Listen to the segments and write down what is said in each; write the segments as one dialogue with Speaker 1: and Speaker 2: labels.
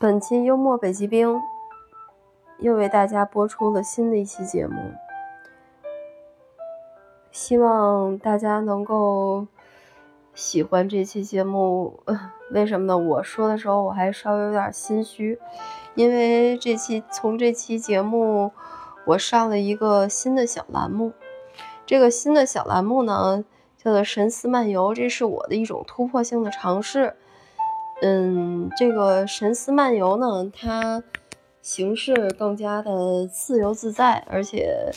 Speaker 1: 本期幽默北极冰又为大家播出了新的一期节目，希望大家能够喜欢这期节目。为什么呢？我说的时候我还稍微有点心虚，因为这期从这期节目我上了一个新的小栏目，这个新的小栏目呢叫做“神思漫游”，这是我的一种突破性的尝试。嗯，这个神思漫游呢，它形式更加的自由自在，而且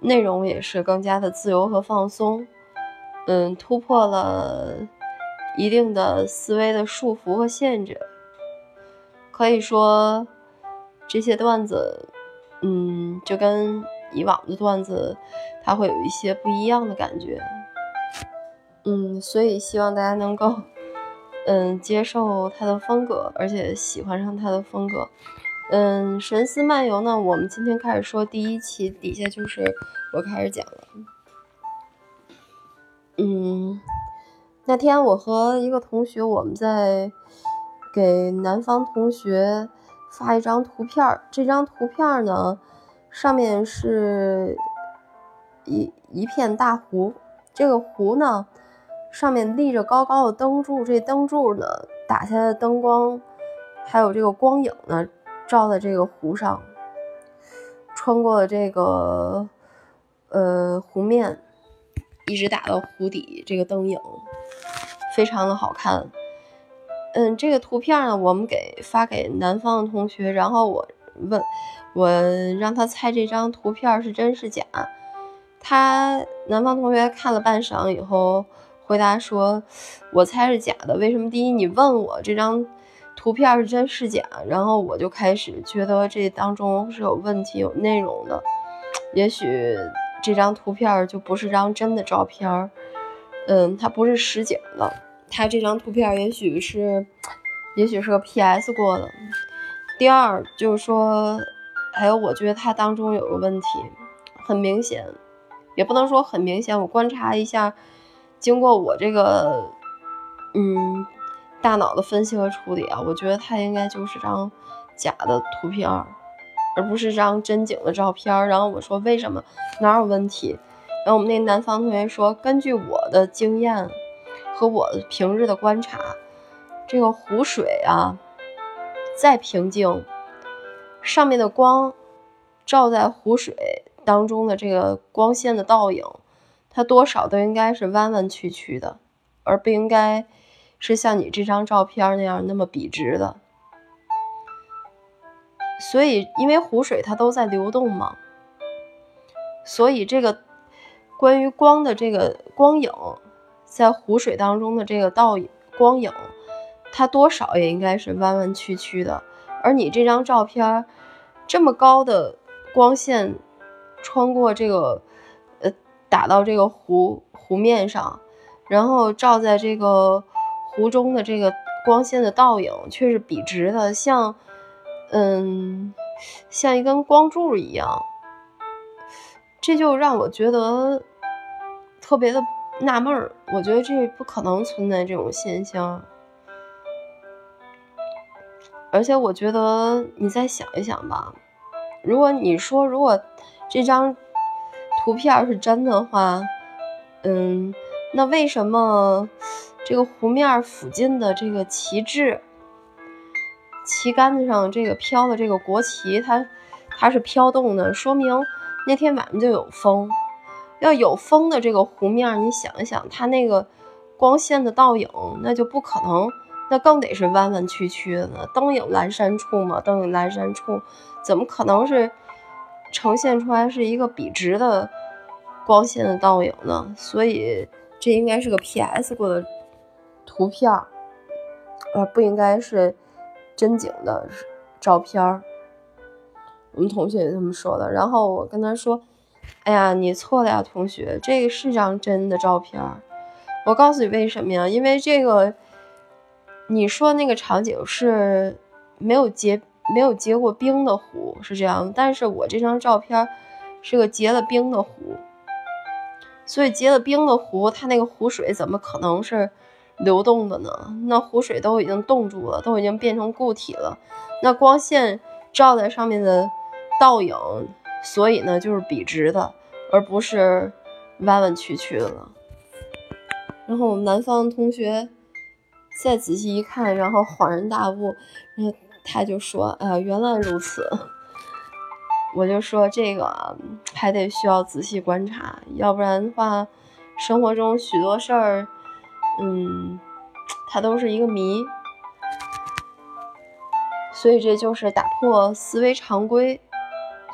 Speaker 1: 内容也是更加的自由和放松。嗯，突破了一定的思维的束缚和限制。可以说，这些段子，嗯，就跟以往的段子，它会有一些不一样的感觉。嗯，所以希望大家能够。嗯，接受他的风格，而且喜欢上他的风格。嗯，神思漫游呢，我们今天开始说第一期，底下就是我开始讲了。嗯，那天我和一个同学，我们在给南方同学发一张图片，这张图片呢，上面是一一片大湖，这个湖呢。上面立着高高的灯柱，这灯柱呢打下的灯光，还有这个光影呢，照在这个湖上，穿过了这个呃湖面，一直打到湖底，这个灯影非常的好看。嗯，这个图片呢，我们给发给南方的同学，然后我问，我让他猜这张图片是真是假。他南方同学看了半晌以后。回答说：“我猜是假的。为什么？第一，你问我这张图片是真是假，然后我就开始觉得这当中是有问题、有内容的。也许这张图片就不是张真的照片，嗯，它不是实景的。它这张图片也许是，也许是个 PS 过的。第二就是说，还有我觉得它当中有个问题，很明显，也不能说很明显。我观察一下。”经过我这个，嗯，大脑的分析和处理啊，我觉得它应该就是张假的图片，而不是张真景的照片。然后我说为什么哪有问题？然后我们那南方同学说，根据我的经验和我平日的观察，这个湖水啊再平静，上面的光照在湖水当中的这个光线的倒影。它多少都应该是弯弯曲曲的，而不应该是像你这张照片那样那么笔直的。所以，因为湖水它都在流动嘛，所以这个关于光的这个光影在湖水当中的这个倒影光影，它多少也应该是弯弯曲曲的。而你这张照片这么高的光线穿过这个。打到这个湖湖面上，然后照在这个湖中的这个光线的倒影却是笔直的，像，嗯，像一根光柱一样。这就让我觉得特别的纳闷儿。我觉得这不可能存在这种现象，而且我觉得你再想一想吧，如果你说如果这张。图片是真的话，嗯，那为什么这个湖面附近的这个旗帜、旗杆子上这个飘的这个国旗，它它是飘动的？说明那天晚上就有风。要有风的这个湖面，你想一想，它那个光线的倒影，那就不可能，那更得是弯弯曲曲的。灯影阑珊处嘛，灯影阑珊处，怎么可能是？呈现出来是一个笔直的光线的倒影呢，所以这应该是个 P.S 过的图片，呃，不应该是真景的照片。我们同学也这么说的。然后我跟他说：“哎呀，你错了呀，同学，这个是张真的照片。我告诉你为什么呀？因为这个你说那个场景是没有结。”没有结过冰的湖是这样，但是我这张照片是个结了冰的湖，所以结了冰的湖，它那个湖水怎么可能是流动的呢？那湖水都已经冻住了，都已经变成固体了。那光线照在上面的倒影，所以呢就是笔直的，而不是弯弯曲曲的了。然后我们南方同学再仔细一看，然后恍然大悟，嗯他就说：“呃，原来如此。”我就说这个还得需要仔细观察，要不然的话，生活中许多事儿，嗯，它都是一个谜。所以这就是打破思维常规，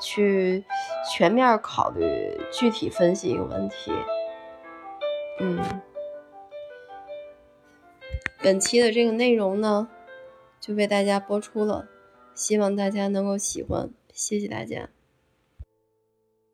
Speaker 1: 去全面考虑、具体分析一个问题。嗯。本期的这个内容呢，就为大家播出了，希望大家能够喜欢，谢谢大家。